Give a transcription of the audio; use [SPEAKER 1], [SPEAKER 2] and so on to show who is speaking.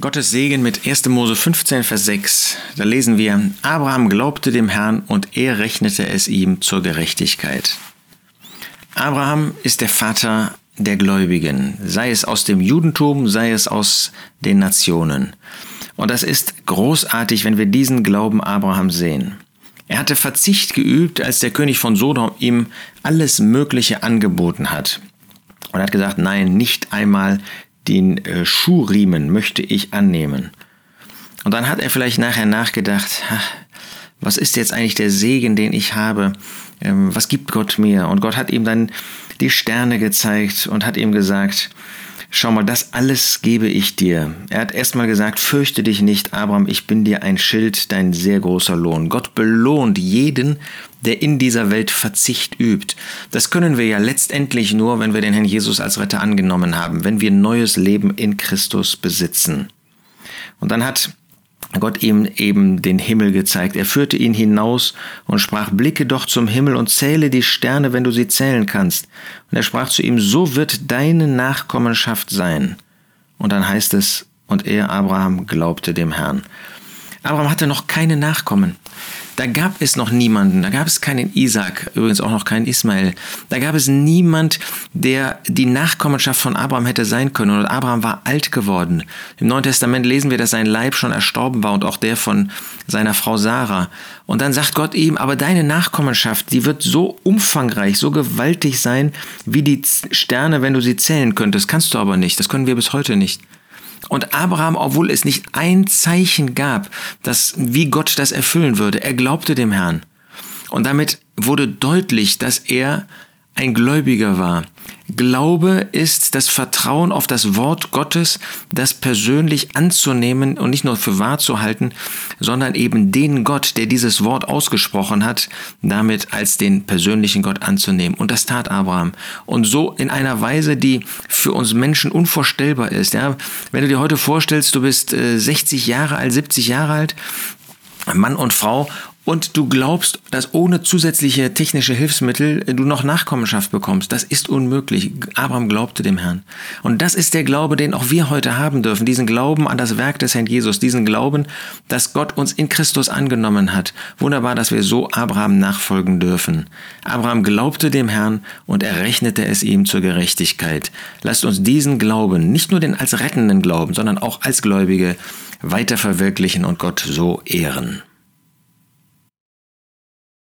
[SPEAKER 1] Gottes Segen mit 1. Mose 15, Vers 6. Da lesen wir, Abraham glaubte dem Herrn und er rechnete es ihm zur Gerechtigkeit. Abraham ist der Vater der Gläubigen, sei es aus dem Judentum, sei es aus den Nationen. Und das ist großartig, wenn wir diesen Glauben Abraham sehen. Er hatte Verzicht geübt, als der König von Sodom ihm alles Mögliche angeboten hat. Und er hat gesagt, nein, nicht einmal den äh, Schuhriemen möchte ich annehmen. Und dann hat er vielleicht nachher nachgedacht, was ist jetzt eigentlich der Segen, den ich habe? Ähm, was gibt Gott mir? Und Gott hat ihm dann die Sterne gezeigt und hat ihm gesagt, Schau mal, das alles gebe ich dir. Er hat erstmal gesagt, fürchte dich nicht, Abraham, ich bin dir ein Schild, dein sehr großer Lohn. Gott belohnt jeden, der in dieser Welt Verzicht übt. Das können wir ja letztendlich nur, wenn wir den Herrn Jesus als Retter angenommen haben, wenn wir neues Leben in Christus besitzen. Und dann hat Gott ihm eben den Himmel gezeigt. Er führte ihn hinaus und sprach, blicke doch zum Himmel und zähle die Sterne, wenn du sie zählen kannst. Und er sprach zu ihm, so wird deine Nachkommenschaft sein. Und dann heißt es, und er, Abraham, glaubte dem Herrn. Abraham hatte noch keine Nachkommen. Da gab es noch niemanden, da gab es keinen Isaac, übrigens auch noch keinen Ismael. Da gab es niemand, der die Nachkommenschaft von Abraham hätte sein können. Und Abraham war alt geworden. Im Neuen Testament lesen wir, dass sein Leib schon erstorben war und auch der von seiner Frau Sarah. Und dann sagt Gott ihm, aber deine Nachkommenschaft, die wird so umfangreich, so gewaltig sein, wie die Sterne, wenn du sie zählen könntest. Kannst du aber nicht. Das können wir bis heute nicht. Und Abraham, obwohl es nicht ein Zeichen gab, dass, wie Gott das erfüllen würde, er glaubte dem Herrn. Und damit wurde deutlich, dass er ein Gläubiger war. Glaube ist das Vertrauen auf das Wort Gottes, das persönlich anzunehmen und nicht nur für wahr zu halten, sondern eben den Gott, der dieses Wort ausgesprochen hat, damit als den persönlichen Gott anzunehmen. Und das tat Abraham. Und so in einer Weise, die für uns Menschen unvorstellbar ist. Ja, wenn du dir heute vorstellst, du bist 60 äh, Jahre alt, 70 Jahre alt, Mann und Frau und du glaubst, dass ohne zusätzliche technische Hilfsmittel du noch Nachkommenschaft bekommst. Das ist unmöglich. Abraham glaubte dem Herrn. Und das ist der Glaube, den auch wir heute haben dürfen. Diesen Glauben an das Werk des Herrn Jesus. Diesen Glauben, dass Gott uns in Christus angenommen hat. Wunderbar, dass wir so Abraham nachfolgen dürfen. Abraham glaubte dem Herrn und er rechnete es ihm zur Gerechtigkeit. Lasst uns diesen Glauben, nicht nur den als rettenden Glauben, sondern auch als Gläubige weiter verwirklichen und Gott so ehren.